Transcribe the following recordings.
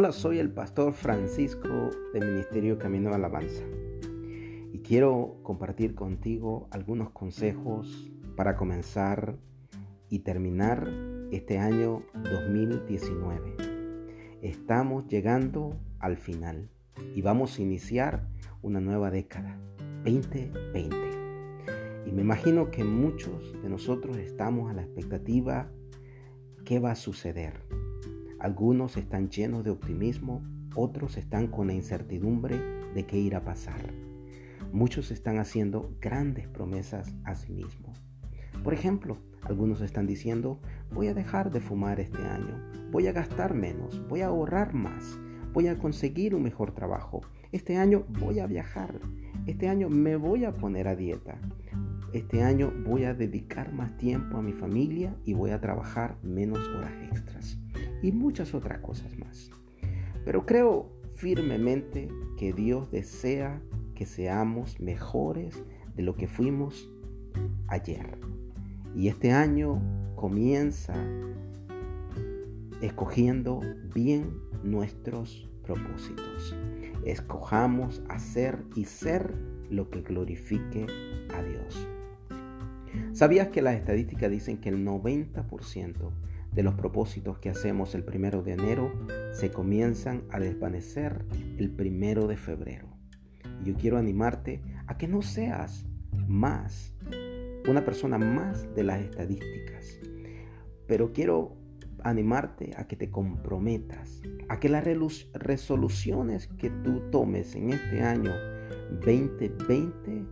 Hola, soy el pastor Francisco del Ministerio Camino de Alabanza y quiero compartir contigo algunos consejos para comenzar y terminar este año 2019. Estamos llegando al final y vamos a iniciar una nueva década, 2020. Y me imagino que muchos de nosotros estamos a la expectativa qué va a suceder algunos están llenos de optimismo, otros están con la incertidumbre de qué irá a pasar. Muchos están haciendo grandes promesas a sí mismos. Por ejemplo, algunos están diciendo, voy a dejar de fumar este año, voy a gastar menos, voy a ahorrar más, voy a conseguir un mejor trabajo, este año voy a viajar, este año me voy a poner a dieta, este año voy a dedicar más tiempo a mi familia y voy a trabajar menos horas extras y muchas otras cosas más. Pero creo firmemente que Dios desea que seamos mejores de lo que fuimos ayer. Y este año comienza escogiendo bien nuestros propósitos. Escojamos hacer y ser lo que glorifique a Dios. ¿Sabías que las estadísticas dicen que el 90% de los propósitos que hacemos el primero de enero se comienzan a desvanecer el primero de febrero. yo quiero animarte a que no seas más, una persona más de las estadísticas, pero quiero animarte a que te comprometas, a que las resoluciones que tú tomes en este año 2020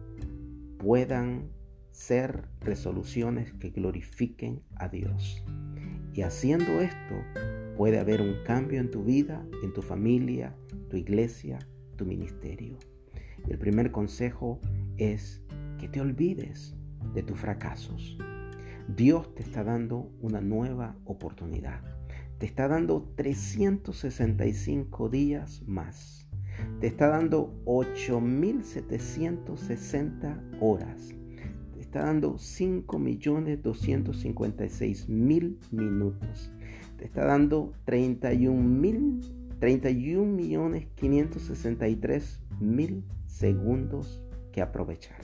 puedan ser resoluciones que glorifiquen a Dios. Y haciendo esto puede haber un cambio en tu vida, en tu familia, tu iglesia, tu ministerio. el primer consejo es que te olvides de tus fracasos. Dios te está dando una nueva oportunidad. Te está dando 365 días más. Te está dando 8.760 horas está dando 5.256.000 minutos. Te está dando 31.563.000 segundos que aprovechar.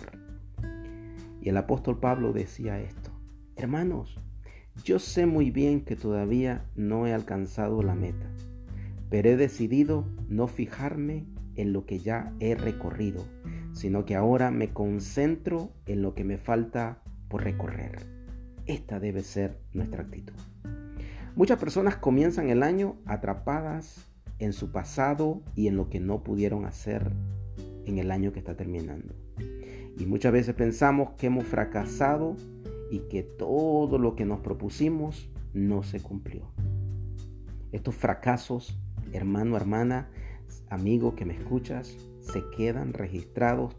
Y el apóstol Pablo decía esto, hermanos, yo sé muy bien que todavía no he alcanzado la meta, pero he decidido no fijarme en lo que ya he recorrido, sino que ahora me concentro en lo que me falta por recorrer. Esta debe ser nuestra actitud. Muchas personas comienzan el año atrapadas en su pasado y en lo que no pudieron hacer en el año que está terminando. Y muchas veces pensamos que hemos fracasado y que todo lo que nos propusimos no se cumplió. Estos fracasos, hermano, hermana, amigo que me escuchas, se quedan registrados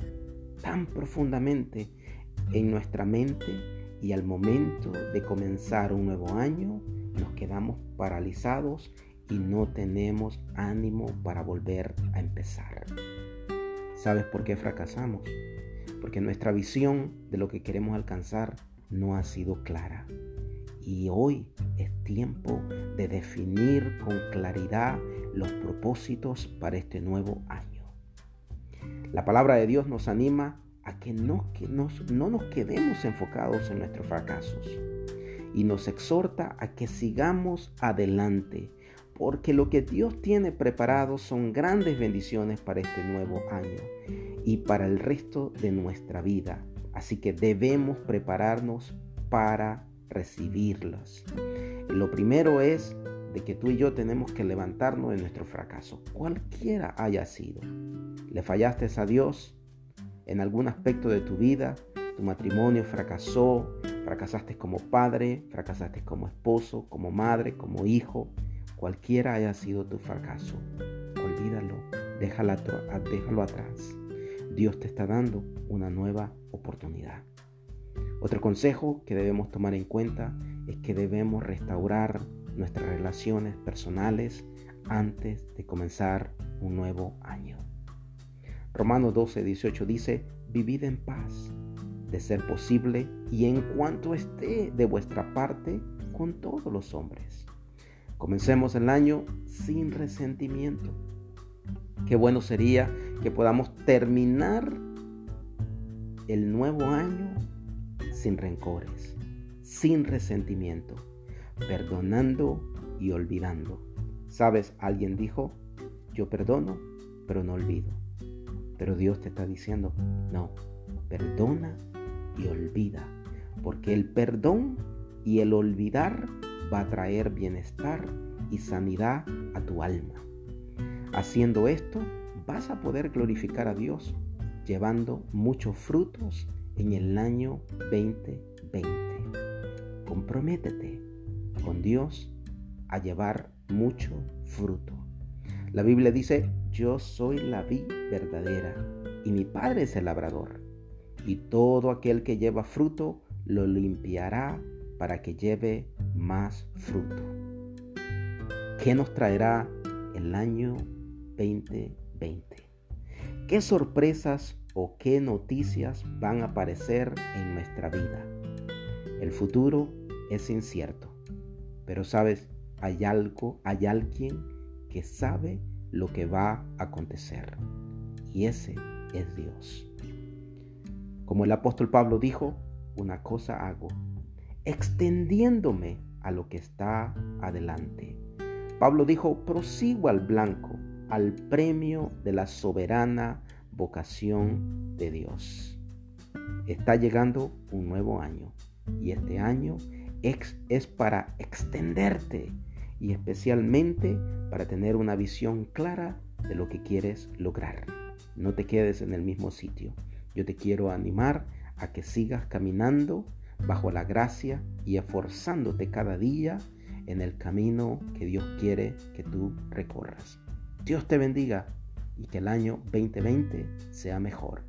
tan profundamente en nuestra mente y al momento de comenzar un nuevo año nos quedamos paralizados y no tenemos ánimo para volver a empezar. ¿Sabes por qué fracasamos? Porque nuestra visión de lo que queremos alcanzar no ha sido clara. Y hoy es tiempo de definir con claridad los propósitos para este nuevo año. La palabra de Dios nos anima a que no, que no nos quedemos enfocados en nuestros fracasos y nos exhorta a que sigamos adelante, porque lo que Dios tiene preparado son grandes bendiciones para este nuevo año y para el resto de nuestra vida. Así que debemos prepararnos para recibirlas. Lo primero es de que tú y yo tenemos que levantarnos de nuestro fracaso, cualquiera haya sido. Le fallaste a Dios en algún aspecto de tu vida, tu matrimonio fracasó, fracasaste como padre, fracasaste como esposo, como madre, como hijo, cualquiera haya sido tu fracaso. Olvídalo, déjalo, déjalo atrás. Dios te está dando una nueva oportunidad. Otro consejo que debemos tomar en cuenta es que debemos restaurar nuestras relaciones personales antes de comenzar un nuevo año. Romanos 12, 18 dice, vivid en paz, de ser posible, y en cuanto esté de vuestra parte, con todos los hombres. Comencemos el año sin resentimiento. Qué bueno sería que podamos terminar el nuevo año sin rencores, sin resentimiento, perdonando y olvidando. ¿Sabes? Alguien dijo, yo perdono, pero no olvido. Pero Dios te está diciendo, no, perdona y olvida, porque el perdón y el olvidar va a traer bienestar y sanidad a tu alma. Haciendo esto, vas a poder glorificar a Dios, llevando muchos frutos en el año 2020. Comprométete con Dios a llevar mucho fruto. La Biblia dice, yo soy la vid verdadera y mi Padre es el labrador. Y todo aquel que lleva fruto lo limpiará para que lleve más fruto. ¿Qué nos traerá el año 2020? ¿Qué sorpresas o qué noticias van a aparecer en nuestra vida? El futuro es incierto, pero sabes, hay algo, hay alguien que sabe lo que va a acontecer. Y ese es Dios. Como el apóstol Pablo dijo, una cosa hago, extendiéndome a lo que está adelante. Pablo dijo, prosigo al blanco, al premio de la soberana vocación de Dios. Está llegando un nuevo año y este año es, para extenderte y especialmente para tener una visión clara de lo que quieres lograr. No te quedes en el mismo sitio. Yo te quiero animar a que sigas caminando bajo la gracia y esforzándote cada día en el camino que Dios quiere que tú recorras. Dios te bendiga y que el año 2020 sea mejor.